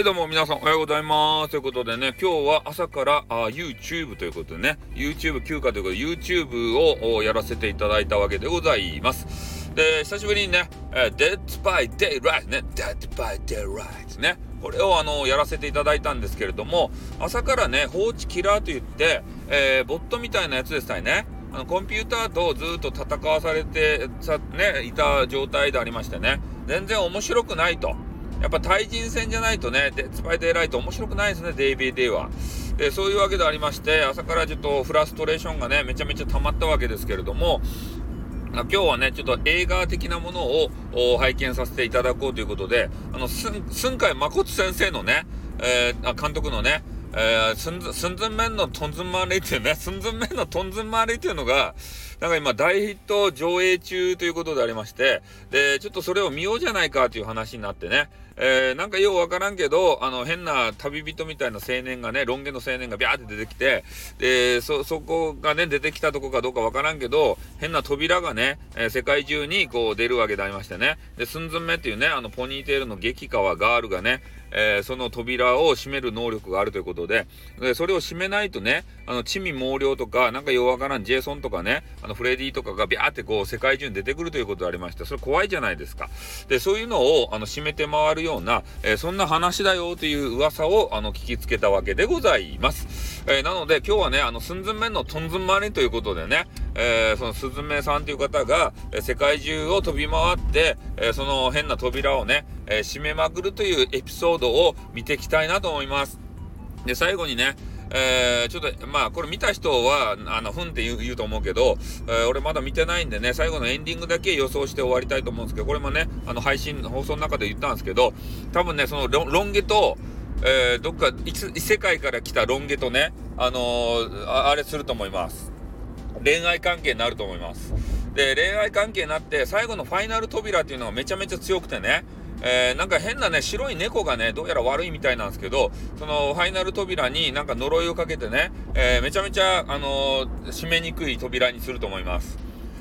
はいどうも皆さんおはようございます。ということでね、今日は朝からあ YouTube ということでね、YouTube 休暇ということで YouTube をやらせていただいたわけでございます。で、久しぶりにね、え Dead by Daylight ね、Dead by Daylight ね、これをあの、やらせていただいたんですけれども、朝からね、放置キラーと言って、えー、ボットみたいなやつでしたね。あのコンピューターとずっと戦わされてさ、ね、いた状態でありましてね、全然面白くないと。やっぱ対人戦じゃないとね、デスパイデイライト面白くないですね、デイビーデイは。で、そういうわけでありまして、朝からちょっとフラストレーションがね、めちゃめちゃ溜まったわけですけれども、今日はね、ちょっと映画的なものを拝見させていただこうということで、あの、寸海誠先生のね、えー、監督のね、えー、寸寸前のトンズンマーレイっていうね、寸前のトンズンマーレイっていうのが、なんか今大ヒット上映中ということでありまして、で、ちょっとそれを見ようじゃないかという話になってね、えー、なんかようわからんけど、あの、変な旅人みたいな青年がね、ロン毛の青年がビャーって出てきて、で、そ、そこがね、出てきたとこかどうかわからんけど、変な扉がね、えー、世界中にこう出るわけでありましてね、で、寸前目っていうね、あの、ポニーテールの激川ガールがね、えー、その扉を閉める能力があるということで、でそれを閉めないとね、あの、地味猛量とか、なんかようわからんジェイソンとかね、あの、フレディとかがビャーってこう、世界中に出てくるということでありまして、それ怖いじゃないですか。で、そういうのを、あの、閉めて回るような、えー、そんな話だよという噂を、あの、聞きつけたわけでございます。えー、なので、今日はね、あの、寸前面のトンズンマリということでね、えー、そのスズメさんという方が、え世界中を飛び回って、えその変な扉をね、え閉めまくるというエピソードを見ていきたいなと思います。で、最後にね、えー、ちょっと、まあ、これ見た人は、あの、ふんって言う言うと思うけど、えー、俺まだ見てないんでね、最後のエンディングだけ予想して終わりたいと思うんですけど、これもね、あの、配信、放送の中で言ったんですけど、多分ね、そのロ、ロン毛と、えー、どっか異世界から来たロン毛とね、あの、あれすると思います。恋愛関係になると思います。で、恋愛関係になって、最後のファイナル扉っていうのがめちゃめちゃ強くてね、えー、なんか変なね、白い猫がね、どうやら悪いみたいなんですけど、そのファイナル扉になんか呪いをかけてね、えー、めちゃめちゃ、あのー、閉めにくい扉にすると思います。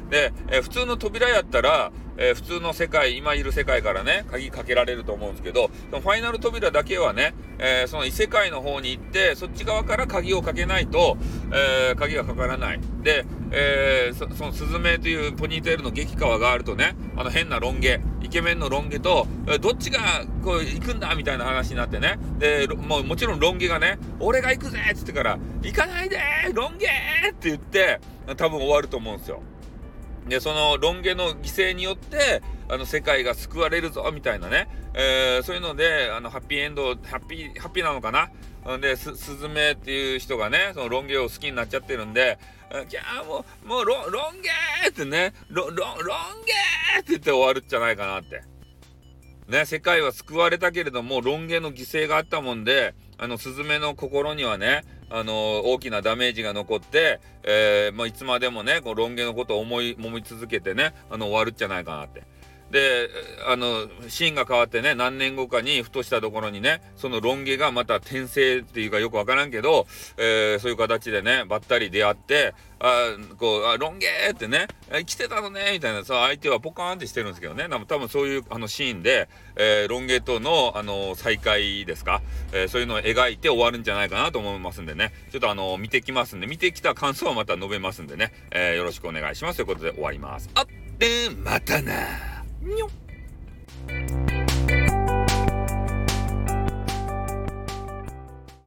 で、え普通の扉やったら、えー、普通の世界、今いる世界からね、鍵かけられると思うんですけど、そのファイナル扉だけはね、えー、その異世界の方に行って、そっち側から鍵をかけないと、えー、鍵がかからない。で、えそそのスズメというポニーテールの激川があるとね、あの変なロン毛、イケメンのロン毛と、えどっちがこう行くんだみたいな話になってね、で、もうもちろんロン毛がね、俺が行くぜっつってから、行かないでロン毛って言って、多分終わると思うんですよ。で、そのロン毛の犠牲によって、あの、世界が救われるぞ、みたいなね、えー、そういうので、あの、ハッピーエンド、ハッピー、ハッピーなのかな？で、スズメっていう人がね、そのロン毛を好きになっちゃってるんで、じゃあもう、もうロ、ロン毛ってね、ロ、ロ、ロン毛って言って終わるんじゃないかなって。ね、世界は救われたけれども、ロン毛の犠牲があったもんで、あの、スズメの心にはね、あの大きなダメージが残って、えー、まあ、いつまでもね、こう、ロン毛のことを思い、思い続けてね、あの、終わるんじゃないかなって。で、あの、シーンが変わってね、何年後かに、ふとしたところにね、そのロン毛がまた転生っていうかよくわからんけど、えー、そういう形でね、ばったり出会って、あこう、あ、ロン毛ってね、生きてたのね、みたいなさ、相手はポカーンってしてるんですけどね、多分そういうあのシーンで、えー、ロン毛との、あの、再会ですか、えー、そういうのを描いて終わるんじゃないかなと思いますんでね、ちょっとあの、見てきますんで、見てきた感想はまた述べますんでね、えー、よろしくお願いします。ということで終わります。あって、またな。Nhum.